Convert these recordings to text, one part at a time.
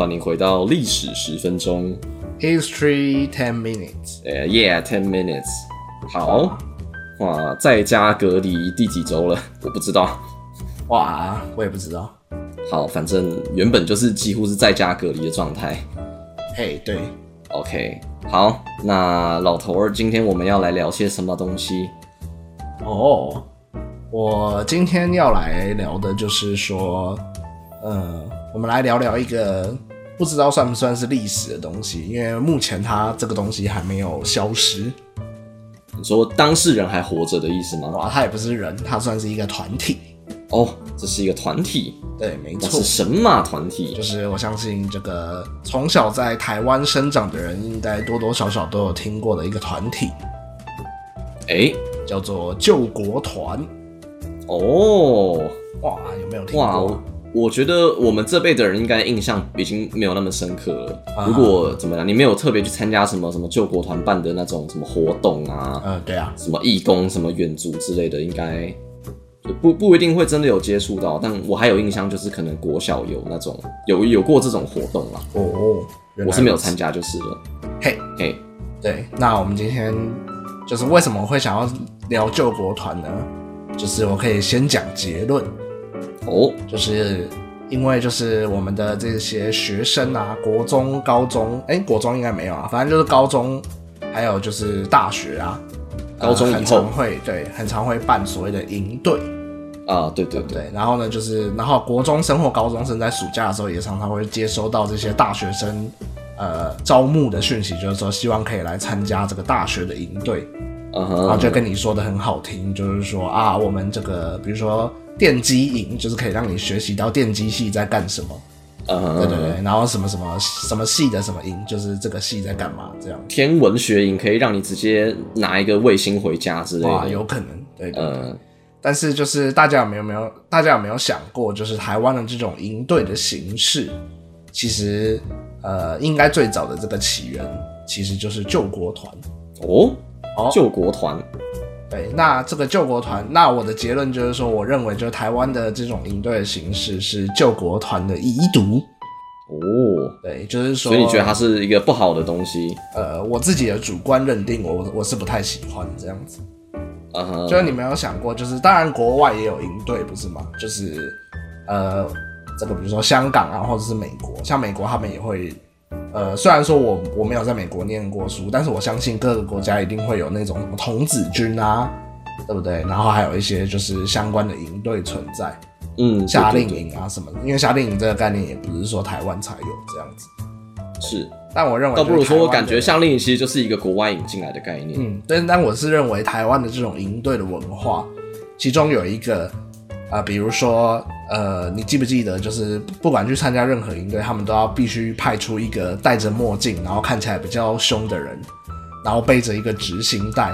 欢迎回到历史十分钟。，History ten minutes。呃、y e a h ten minutes。好，哇，在家隔离第几周了？我不知道。哇，我也不知道。好，反正原本就是几乎是在家隔离的状态。嘿，对，OK，好，那老头儿，今天我们要来聊些什么东西？哦，我今天要来聊的就是说，呃，我们来聊聊一个不知道算不算是历史的东西，因为目前它这个东西还没有消失。你说当事人还活着的意思吗？哇，他也不是人，他算是一个团体。哦，这是一个团体，对，没错是，神马团体就。是我相信这个从小在台湾生长的人，应该多多少少都有听过的一个团体，哎、叫做救国团。哦，哇，有没有听哇过？，我觉得我们这辈的人应该印象已经没有那么深刻了。啊如果怎么样，你没有特别去参加什么什么救国团办的那种什么活动啊，嗯，对啊，什么义工、什么远足之类的，应该就不不一定会真的有接触到。但我还有印象，就是可能国小有那种有有过这种活动啦，哦，我是没有参加就是了。嘿，嘿，对，那我们今天就是为什么会想要聊救国团呢？就是我可以先讲结论，哦，就是因为就是我们的这些学生啊，国中、高中，哎、国中应该没有啊，反正就是高中，还有就是大学啊，呃高中以后很常会对，很常会办所谓的营队，啊，对对对，对，然后呢，就是然后国中生或高中生在暑假的时候，也常常会接收到这些大学生呃招募的讯息，就是说希望可以来参加这个大学的营队，嗯然后，就跟你说的很好听，就是说啊，我们这个比如说电机营，就是可以让你学习到电机系在干什么，对对对，然后什么什么什么系的什么营，就是这个系在干嘛这样，天文学营可以让你直接拿一个卫星回家之类哇，的。有可能，对對,對。嗯，但是就是大家有没有没有大家有没有想过，就是台湾的这种营队的形式，其实呃，应该最早的这个起源其实就是救国团。哦？哦，救国团，对，那这个救国团，那我的结论就是说，我认为就是台湾的这种营队的形式是救国团的遗毒。哦，对，就是说，所以你觉得它是一个不好的东西？呃，我自己的主观认定，我我是不太喜欢这样子。嗯哼，就是你没有想过，就是当然国外也有营队，不是吗？就是呃，这个比如说香港啊，或者是美国，像美国他们也会，呃，虽然说我我没有在美国念过书，但是我相信各个国家一定会有那种什么童子军啊，对不对？然后还有一些就是相关的营队存在，嗯，夏令营啊什么的。因为夏令营这个概念也不是说台湾才有这样子，是，但我认为倒不如说，就是台湾的感觉夏令营其实就是一个国外引进来的概念。嗯，但但我是认为台湾的这种营队的文化，其中有一个啊、比如说呃，你记不记得，就是不管去参加任何营队，他们都要必须派出一个戴着墨镜，然后看起来比较凶的人，然后背着一个执行带，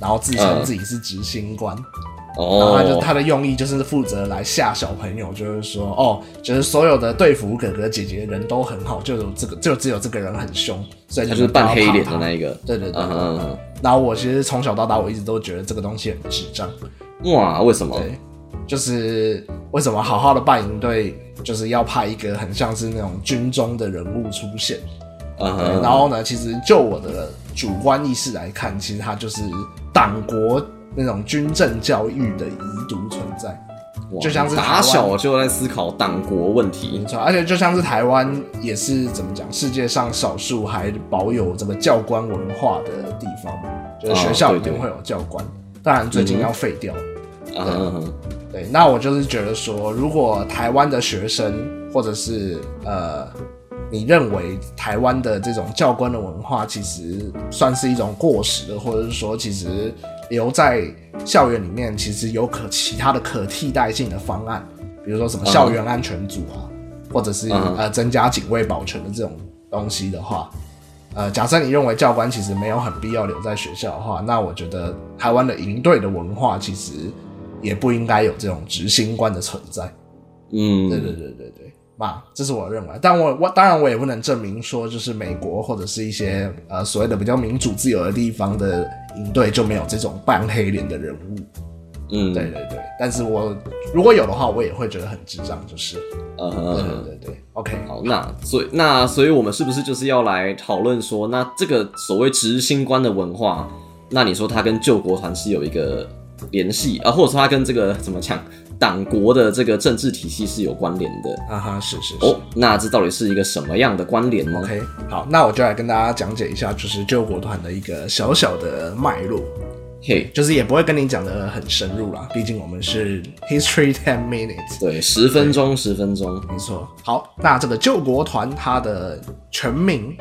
然后自称嗯自己是执行官。然后他就哦，他的用意就是负责来吓小朋友，就是说哦，就是所有的队服哥哥姐姐人都很好，就有这个就只有这个人很凶，所以他就是扮黑脸的那一个。对对对嗯嗯嗯然后我其实从小到大，我一直都觉得这个东西很智障。哇，为什么？对，就是为什么好好的办营队，就是要派一个很像是那种军中的人物出现？然后呢，其实就我的主观意识来看，其实它就是党国那种军政教育的遗毒存在。就像是打湾小就在思考党国问题没。错，而且就像是台湾也是怎么讲，世界上少数还保有这个教官文化的地方，就是学校里哦对对面会有教官。当然，最近要废掉。嗯对，那我就是觉得说，如果台湾的学生，或者是呃，你认为台湾的这种教官的文化其实算是一种过时的，或者是说其实留在校园里面，其实有可其他的可替代性的方案，比如说什么校园安全组啊，或者是、嗯呃增加警卫保全的这种东西的话。呃，假设你认为教官其实没有很必要留在学校的话，那我觉得台湾的营队的文化其实也不应该有这种执行官的存在。嗯，对对对对对，嘛，这是我认为。但我我当然我也不能证明说，就是美国或者是一些呃所谓的比较民主自由的地方的营队就没有这种半黑脸的人物。嗯，对，对对，但是我如果有的话，我也会觉得很智障，就是，呃对呵，对对对，OK，好，那所以那所以我们是不是就是要来讨论说，那这个所谓执行官的文化，那你说他跟救国团是有一个联系啊，或者说它跟这个怎么讲，党国的这个政治体系是有关联的？啊哈，是是是。哦，那这到底是一个什么样的关联呢？OK，好，那我就来跟大家讲解一下，就是救国团的一个小小的脉络，嘿，就是也不会跟你讲的很深入啦，毕竟我们是 History Ten Minutes。对，十分钟，十分钟，没错。好，那这个救国团它的全名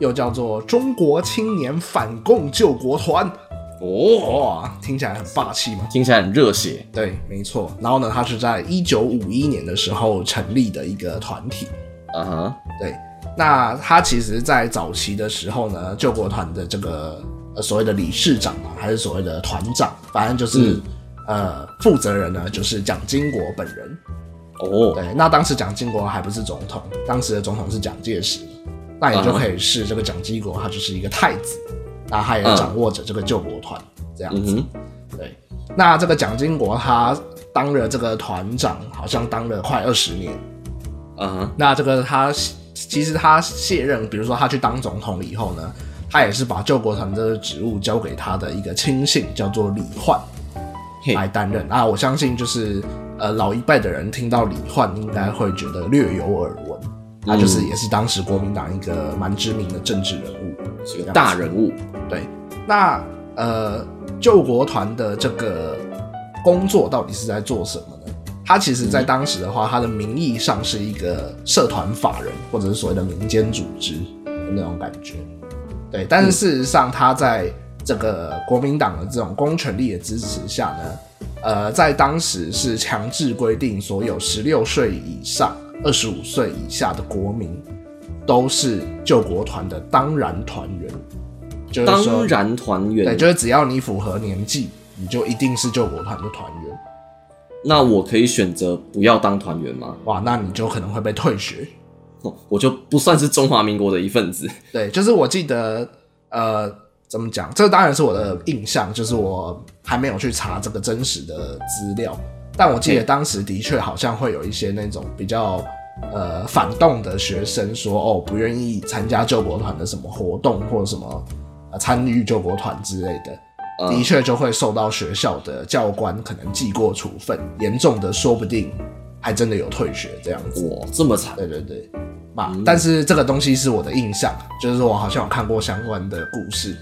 又叫做中国青年反共救国团。哦，哇，听起来很霸气嘛？听起来很热血。对，没错。然后呢，他是在一九五一年的时候成立的一个团体。啊哈，对，那他其实，在早期的时候呢，救国团的这个呃所谓的理事长嘛，还是所谓的团长，反正就是、呃负责人呢，就是蒋经国本人。哦，对，那当时蒋经国还不是总统，当时的总统是蒋介石，那也就可以是这个蒋经国他就是一个太子，那他也掌握着这个救国团这样子。对，那这个蒋经国他当了这个团长，好像当了快二十年。啊哈，那这个他其实他卸任，比如说他去当总统了以后呢，他也是把救国团这个职务交给他的一个亲信，叫做李焕，来担任。那我相信就是呃老一辈的人听到李焕，应该会觉得略有耳闻。他就是也是当时国民党一个蛮知名的政治人物，是个大人物。对，那呃，救国团的这个工作到底是在做什么呢？他其实在当时的话，他的名义上是一个社团法人，或者是所谓的民间组织的那种感觉。对，但是事实上，他在这个国民党的这种公权力的支持下呢，呃，在当时是强制规定，所有十六岁以上、二十五岁以下的国民都是救国团的当然团员。就是当然团员，对，就是只要你符合年纪，你就一定是救国团的团员。那我可以选择不要当团员吗？哇，那你就可能会被退学。哦我就不算是中华民国的一份子。对，就是我记得，呃，怎么讲？这当然是我的印象，就是我还没有去查这个真实的资料，但我记得当时的确好像会有一些那种比较呃反动的学生说，哦，不愿意参加救国团的什么活动或者什么呃参与救国团之类的。嗯的确就会受到学校的教官可能记过处分，严重的说不定还真的有退学这样子。哇，这么惨！对对对，嘛，但是这个东西是我的印象，就是说我好像有看过相关的故事，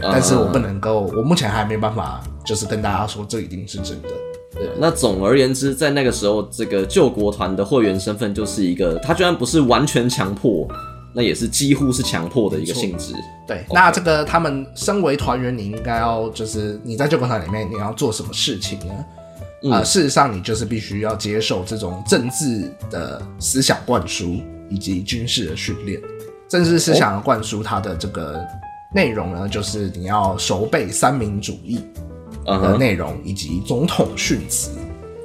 但是我不能够，我目前还没办法，就是跟大家说这一定是真的。对，那总而言之，在那个时候，这个救国团的会员身份就是一个，他居然不是完全强迫，那也是几乎是强迫的一个性质。对，那这个他们身为团员，你应该要就是你在救国团里面你要做什么事情呢？嗯呃，事实上你就是必须要接受这种政治的思想灌输以及军事的训练。政治思想的灌输，它的这个内容呢，就是你要熟背三民主义的内容以及总统训词，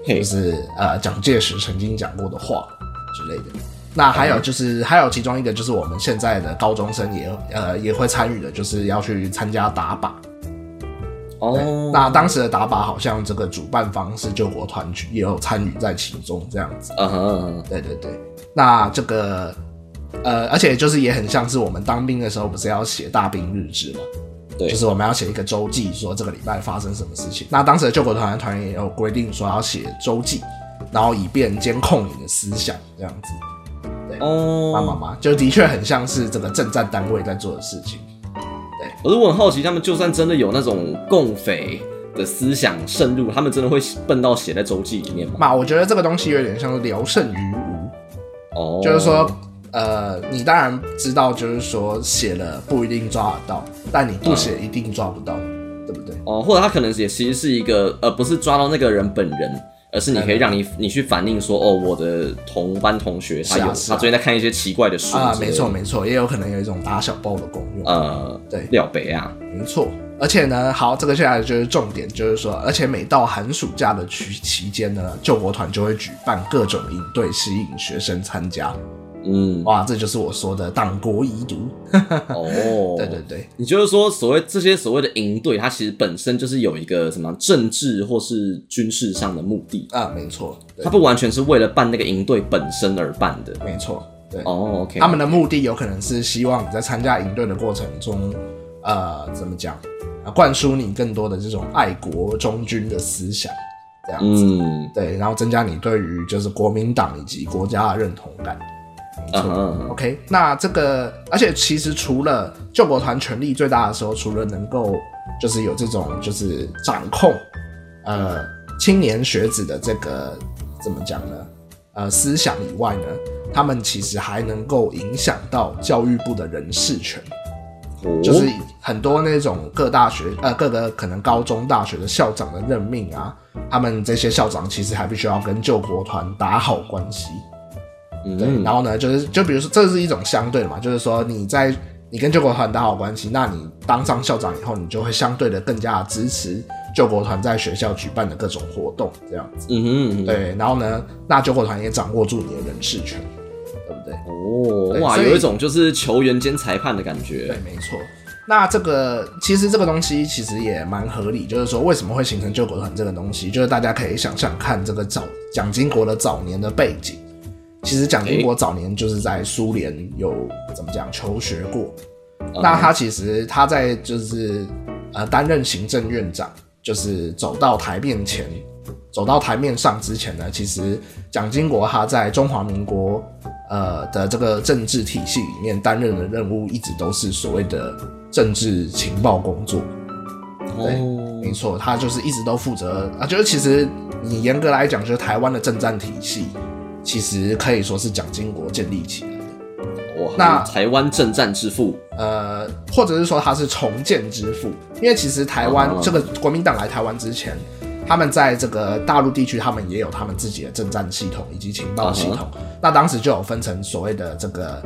就，是呃蒋介石曾经讲过的话之类的。那还有就是，还有其中一个就是我们现在的高中生也呃也会参与的，就是要去参加打靶。哦，那当时的打靶好像这个主办方是救国团去，也有参与在其中这样子。嗯哼嗯哼，对对对，那这个呃，而且就是也很像是我们当兵的时候，不是要写大兵日志嘛？对就是我们要写一个周记，说这个礼拜发生什么事情。那当时的救国团的团员也有规定说要写周记，然后以便监控你的思想，这样子。对哦，妈妈妈，就的确很像是这个政战单位在做的事情。可是我很好奇，他们就算真的有那种共匪的思想渗入，他们真的会笨到写在周记里面吗？嘛，我觉得这个东西有点像是聊胜于无，哦，就是说，呃，你当然知道，就是说写了不一定抓得到，但你不写一定抓不到，对不对？哦，或者他可能也其实是一个呃，不是抓到那个人本人，而是你可以让你你去反映说，哦，我的同班同学他有、他最近在看一些奇怪的书啊，没错没错，也有可能有一种打小报的功用。呃，对廖北啊，没错，而且呢，好，这个接下来就是重点，就是说，而且每到寒暑假的期期间呢，救国团就会举办各种营队，吸引学生参加。嗯，哇，这就是我说的党国遗毒。哦，对对对，你就是说，所谓这些所谓的营队，它其实本身就是有一个什么政治或是军事上的目的，啊，没错，对它不完全是为了办那个营队本身而办的。没错，对。哦，OK，他们的目的有可能是希望你在参加营队的过程中，呃，怎么讲，啊，灌输你更多的这种爱国忠君的思想，这样子，嗯，对，然后增加你对于就是国民党以及国家的认同感。没错嗯 OK，那这个，而且其实除了救国团权力最大的时候，除了能够就是有这种就是掌控呃青年学子的这个怎么讲呢？呃，思想以外呢，他们其实还能够影响到教育部的人事权，哦就是很多那种各大学呃各个可能高中大学的校长的任命啊，他们这些校长其实还必须要跟救国团打好关系。对，嗯然后呢，就是就比如说，这是一种相对的嘛，就是说你在你跟救国团打好关系，那你当上校长以后，你就会相对的更加支持救国团在学校举办的各种活动，这样子。嗯哼嗯哼，对，然后呢，那救国团也掌握住你的人事权，对不对？哦，哇，有一种就是球员兼裁判的感觉对，。没错。那这个其实这个东西其实也蛮合理，就是说为什么会形成救国团这个东西，就是大家可以想想看这个早蒋经国的早年的背景。其实蒋经国早年就是在苏联有怎么讲求学过，那他其实他在就是呃担任行政院长，就是走到台面前，走到台面上之前呢，其实蒋经国他在中华民国呃的这个政治体系里面担任的任务，一直都是所谓的政治情报工作。对哦，没错，他就是一直都负责啊，就是其实你严格来讲，就是台湾的政战体系，其实可以说是蒋经国建立起来的。哇，那台湾政战之父，呃，或者是说他是重建之父，因为其实台湾、哦这个国民党来台湾之前，他们在这个大陆地区，他们也有他们自己的政战系统以及情报系统。那当时就有分成所谓的这个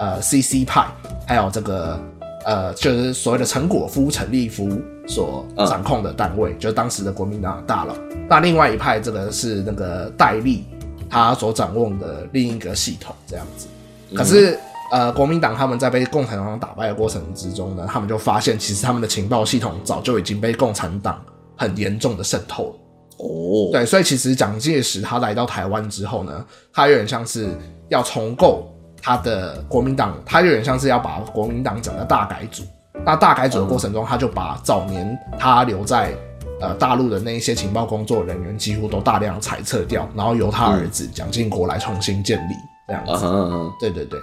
呃 CC 派，还有这个呃就是所谓的陈果夫、陈立夫所掌控的单位，就是当时的国民党的大佬。那另外一派这个是那个戴笠他所掌握的另一个系统，这样子。可是。呃，国民党他们在被共产党打败的过程之中呢，他们就发现，其实他们的情报系统早就已经被共产党很严重的渗透了。哦，对，所以其实蒋介石他来到台湾之后呢，他有点像是要重构他的国民党，他有点像是要把国民党整个大改组。那大改组的过程中，他就把早年他留在呃大陆的那一些情报工作人员几乎都大量裁撤掉，然后由他儿子蒋经国来重新建立这样子。对对对。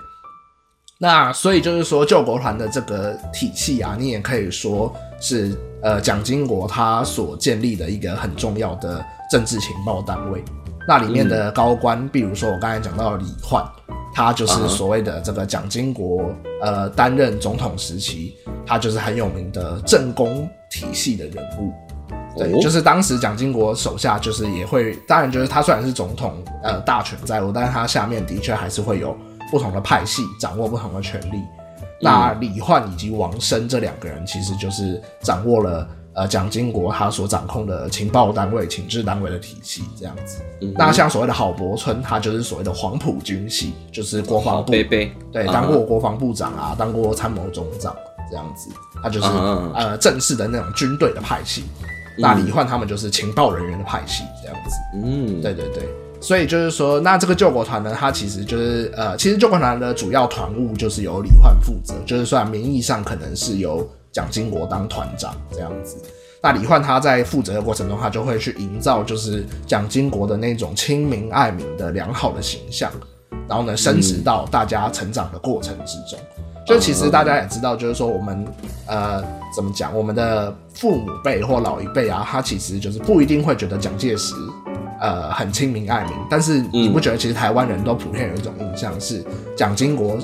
那所以就是说，救国团的这个体系啊，你也可以说是呃蒋经国他所建立的一个很重要的政治情报单位。那里面的高官，比如说我刚才讲到李焕，他就是所谓的这个蒋经国呃担任总统时期，他就是很有名的政工体系的人物。对，哦就是当时蒋经国手下就是也会，当然就是他虽然是总统，呃，大权在握，但是他下面的确还是会有不同的派系掌握不同的权力。那李焕以及王生这两个人，其实就是掌握了呃蒋经国他所掌控的情报单位、情治单位的体系这样子。嗯那像所谓的郝柏村，他就是所谓的黄埔军系，就是国防部贝贝，对，啊当过国防部长啊，当过参谋总长这样子，他就是、嗯呃正式的那种军队的派系。那李焕他们就是情报人员的派系这样子。嗯，对对对，所以就是说，那这个救国团呢，它其实就是呃，其实救国团的主要团务就是由李焕负责，就是虽然名义上可能是由蒋经国当团长这样子。那李焕他在负责的过程中，他就会去营造就是蒋经国的那种亲民爱民的良好的形象，然后呢，升值到大家成长的过程之中。就其实大家也知道，就是说我们呃怎么讲，我们的父母辈或老一辈啊，他其实就是不一定会觉得蒋介石呃很亲民爱民，但是你不觉得其实台湾人都普遍有一种印象是蒋经国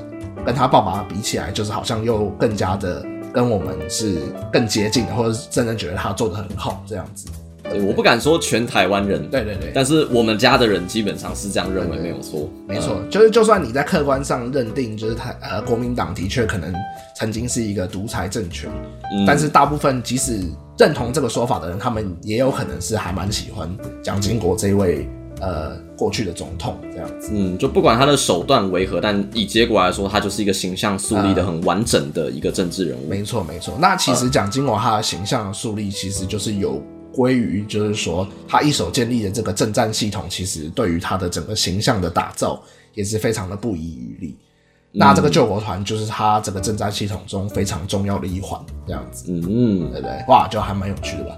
跟他爸爸比起来，就是好像又更加的跟我们是更接近的，或者是真的觉得他做的很好这样子。对我不敢说全台湾人，对对对，但是我们家的人基本上是这样认为，没有错，没错，就是就算你在客观上认定，就是台呃国民党的确可能曾经是一个独裁政权，嗯。但是大部分即使认同这个说法的人，他们也有可能是还蛮喜欢蒋经国这一位呃过去的总统这样子。嗯，就不管他的手段为何，但以结果来说，他就是一个形象树立的很完整的一个政治人物。没错，没错。那其实蒋经国他的形象的树立，其实就是有归于，就是说他一手建立的这个政战系统，其实对于他的整个形象的打造也是非常的不遗余力。那这个救国团就是他整个政战系统中非常重要的一环，这样子，嗯对不对？哇，就还蛮有趣的吧？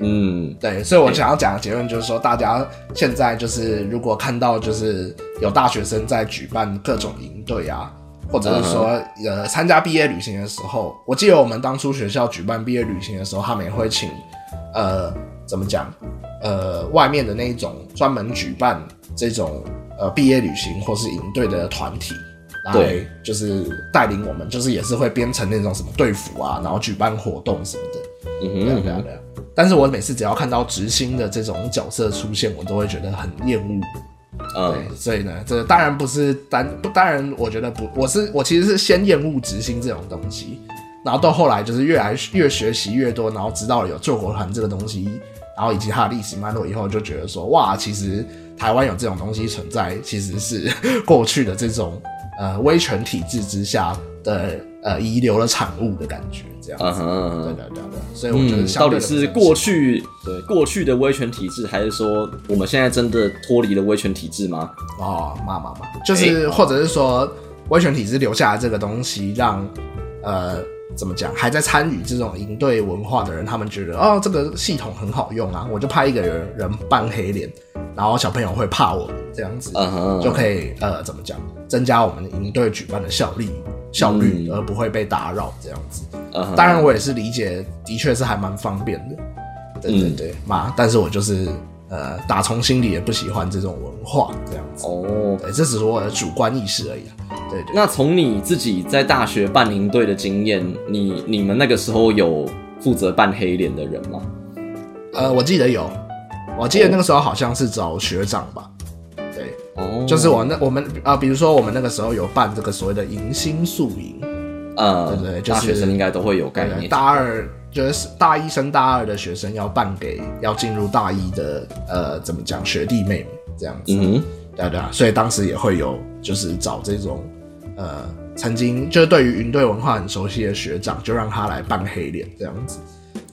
嗯对，所以我想要讲的结论就是说，大家现在就是如果看到就是有大学生在举办各种营队啊，或者是说呃参加毕业旅行的时候，我记得我们当初学校举办毕业旅行的时候，他们也会请呃怎么讲呃外面的那一种专门举办这种呃毕业旅行或是营队的团体。来对就是带领我们，就是也是会编成那种什么队服啊，然后举办活动什么的。嗯哼对啊对啊。但是我每次只要看到执行的这种角色出现，我都会觉得很厌恶。嗯对，所以呢，这当然不是单不，当然我觉得不，我是我其实是先厌恶执行这种东西，然后到后来就是越来越学习越多，然后知道了有救国团这个东西，然后以及它的历史脉络以后，就觉得说哇，其实台湾有这种东西存在，其实是过去的这种呃威权体制之下的呃遗留的产物的感觉，这样子。嗯哼。对对对对，所以我觉得嗯，到底是过去对过去的威权体制，还是说我们现在真的脱离了威权体制吗？哦，骂骂骂，就是或者是说威权体制留下来这个东西，让呃怎么讲，还在参与这种营队文化的人，他们觉得哦这个系统很好用啊，我就派一个人人扮黑脸，然后小朋友会怕我们这样子，就可以呃怎么讲，增加我们营队举办的效率效率，而不会被打扰这样子。当然我也是理解，的确是还蛮方便的，对对对，嘛，但是我就是呃打从心里也不喜欢这种文化这样子。哦，对，这只是我的主观意识而已啊。对对，那从你自己在大学办营队的经验，你你们那个时候有负责扮黑脸的人吗？呃，我记得有，我记得那个时候好像是找学长吧。对，哦，就是我那我们啊、比如说我们那个时候有办这个所谓的迎新宿营，呃，对对就是大学生应该都会有概念。大二就是大一升大二的学生要办给要进入大一的呃怎么讲学弟妹们这样子。嗯，对啊对啊，所以当时也会有就是找这种呃曾经就是对于云队文化很熟悉的学长，就让他来扮黑脸这样子。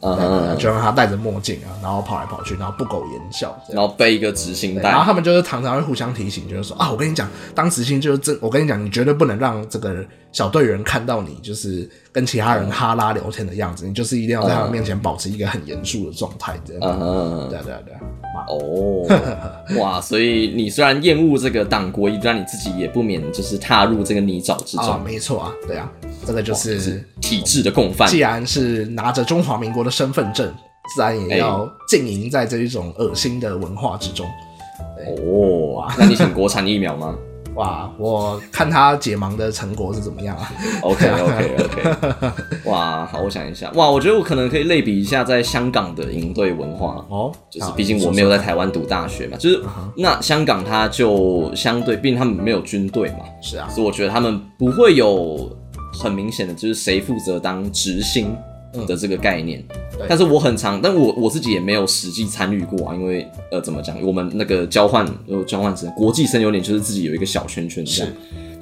嗯，就让他戴着墨镜啊，然后跑来跑去，然后不苟言笑。然后背一个执行对然后，他们就是常常会互相提醒，就是说啊，我跟你讲，当执行就是真，我跟你讲，你绝对不能让这个小队员看到你就是跟其他人哈拉聊天的样子，你就是一定要在他们面前保持一个很严肃的状态，这样。对啊对啊对。啊，哦，哇，所以你虽然厌恶这个党国一，但你自己也不免就是踏入这个泥沼之啊，中，没错啊，对啊，这个就是体制的共犯既。然是拿着中华民国的身份证，自然也要浸淫在这一种恶心的文化之中。哦，那你请国产疫苗吗 哇，我看他解盲的成果是怎么样啊？？OK OK OK，哇，好，我想一下，哇，我觉得我可能可以类比一下在香港的营队文化。哦，就是好毕竟我没有在台湾读大学嘛，就是那香港它就相对，毕竟他们没有军队嘛，是啊，所以我觉得他们不会有很明显的就是谁负责当执行的这个概念。对但是我很常，但我我自己也没有实际参与过啊，因为呃怎么讲，我们那个交换有交换生，国际生有点就是自己有一个小圈圈这样。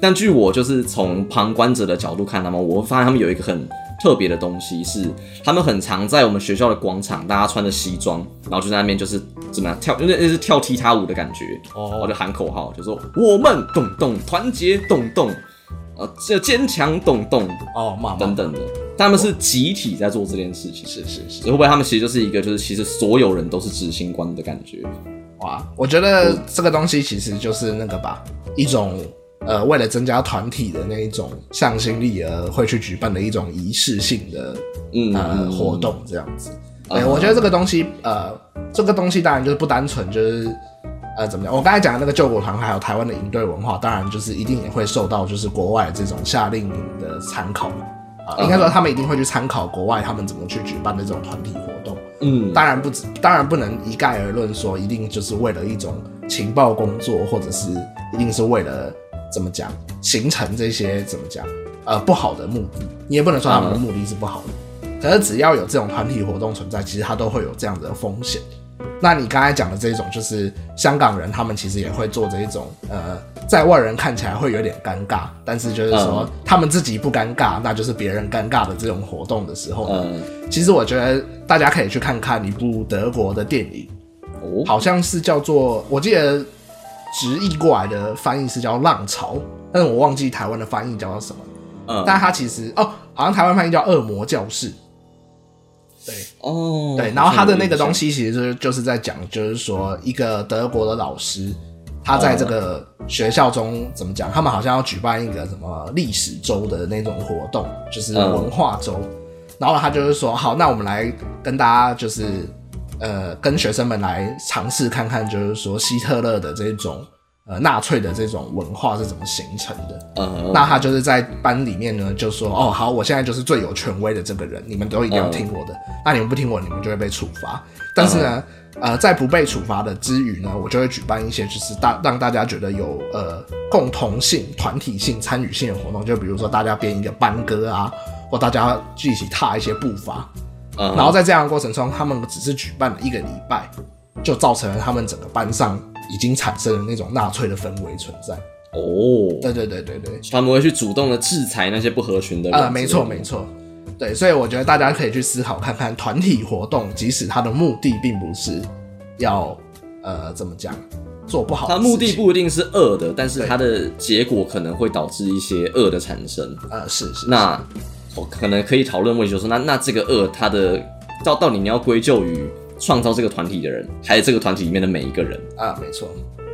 但据我就是从旁观者的角度看他们，我会发现他们有一个很特别的东西，是他们很常在我们学校的广场，大家穿着西装，然后就在那边就是怎么样跳，那那是跳踢踏舞的感觉，哦就喊口号，就说我们咚咚团结动动，呃，这坚强懂懂哦，妈妈等等的，他们是集体在做这件事情，是是是，会不会他们其实就是一个就是其实所有人都是执行官的感觉？哇，我觉得这个东西其实就是那个吧，一种呃，为了增加团体的那一种向心力而会去举办的一种仪式性的嗯呃嗯活动这样子。对，啊我觉得这个东西呃，这个东西当然就是不单纯就是。呃，怎么讲？我刚才讲的那个救国团，还有台湾的营队文化，当然就是一定也会受到就是国外这种夏令营的参考啊、应该说他们一定会去参考国外他们怎么去举办的这种团体活动。嗯，当然不止，当然不能一概而论说一定就是为了一种情报工作，或者是一定是为了怎么讲形成这些怎么讲呃不好的目的，你也不能说他们的目的是不好的。可是只要有这种团体活动存在，其实它都会有这样的风险。那你刚才讲的这种，就是香港人他们其实也会做这一种，呃，在外人看起来会有点尴尬，但是就是说他们自己不尴尬，那就是别人尴尬的这种活动的时候呢，嗯，其实我觉得大家可以去看看一部德国的电影，哦，好像是叫做，我记得直译过来的翻译是叫《浪潮》，但是我忘记台湾的翻译叫做什么。嗯，但它其实哦，好像台湾翻译叫《恶魔教室》。对哦，对，然后他的那个东西，其实就是就是在讲，就是说一个德国的老师，他在这个学校中怎么讲？他们好像要举办一个什么历史周的那种活动，就是文化周。然后他就是说，好，那我们来跟大家就是呃，跟学生们来尝试看看，就是说希特勒的这种呃纳粹的这种文化是怎么形成的。嗯，那他就是在班里面呢，就说哦好，我现在就是最有权威的这个人，你们都一定要听我的。那你们不听我，你们就会被处罚。但是呢，呃，在不被处罚的之余呢，我就会举办一些就是大让大家觉得有呃共同性、团体性、参与性的活动，就比如说大家编一个班歌啊，或大家一起踏一些步伐。嗯，然后在这样的过程中，他们只是举办了一个礼拜，就造成了他们整个班上已经产生了那种纳粹的氛围存在。哦，对对对对对。他们会去主动的制裁那些不合群的人，啊，没错没，错，对，所以我觉得大家可以去思考看看，团体活动即使它的目的并不是要呃怎么讲做不好的他，目的不一定是恶的，但是它的结果可能会导致一些恶的产生。呃是是那我可能可以讨论问题，就是说那那这个恶，它的到到底你要归咎于创造这个团体的人，还有这个团体里面的每一个人？啊没错，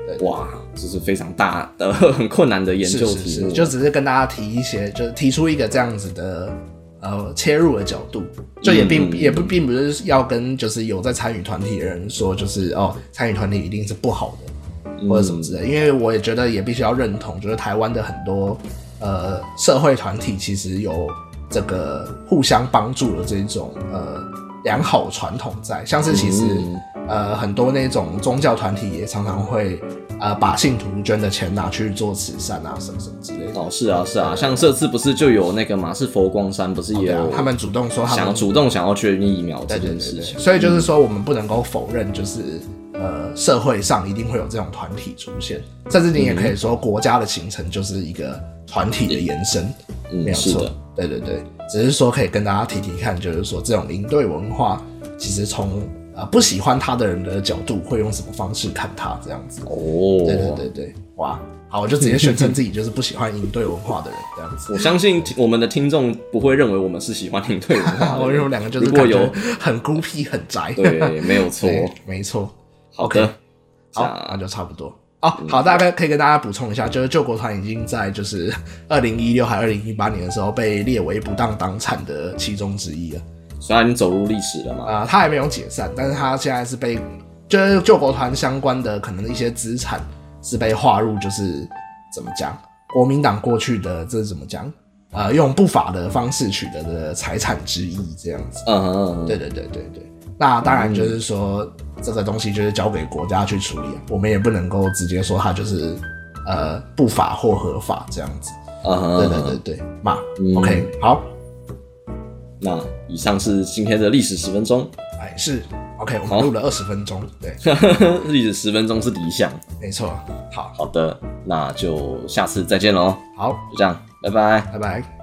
对哇，这是非常大的、很困难的研究题目。是，就只是跟大家提一些，就是提出一个这样子的呃切入的角度，就也并、嗯也不并不是要跟就是有在参与团体的人说，就是哦参与团体一定是不好的。或者什么之类，因为我也觉得也必须要认同，就是台湾的很多呃社会团体其实有这个互相帮助的这种呃良好传统在，像是其实、嗯。呃很多那种宗教团体也常常会呃把信徒捐的钱拿去做慈善啊什么什么之类的。哦，是啊，是啊，像这次不是就有那个嘛，是佛光山不是也有，他们主动说他们想要主动想要捐疫苗这件事情。所以就是说，我们不能够否认，就是呃，社会上一定会有这种团体出现，甚至你也可以说，国家的形成就是一个团体的延伸，没嗯，有错，。对对对，只是说可以跟大家提提看，就是说这种营队文化，其实从呃不喜欢他的人的角度，会用什么方式看他这样子。哦，对对对对，哇，好，我就直接宣称自己就是不喜欢营队文化的人这样子。我相信我们的听众不会认为我们是喜欢领队文化的我人。们两个就是如果有很孤僻、很宅。对，没有错。没错。好的，好，那就差不多。哦，好，大概可以跟大家补充一下，就是救国团已经在就是 二零一六还二零一八年的时候被列为不当党产的其中之一了。虽然已经走入历史了嘛。啊、他还没有解散，但是他现在是被就是救国团相关的可能一些资产是被划入就是怎么讲，国民党过去的这是怎么讲？呃，用不法的方式取得的财产之一这样子。嗯嗯嗯，对对对对对，那当然就是说、这个东西就是交给国家去处理，啊我们也不能够直接说它就是呃不法或合法这样子。嗯哼，对对对对，嘛、嗯。O k 好，那以上是今天的历史十分钟，哎是 OK，我好。们录了二十分钟，对，历史十分钟是理想。没错，好，好的，那就下次再见喽，好，就这样，拜拜。拜拜。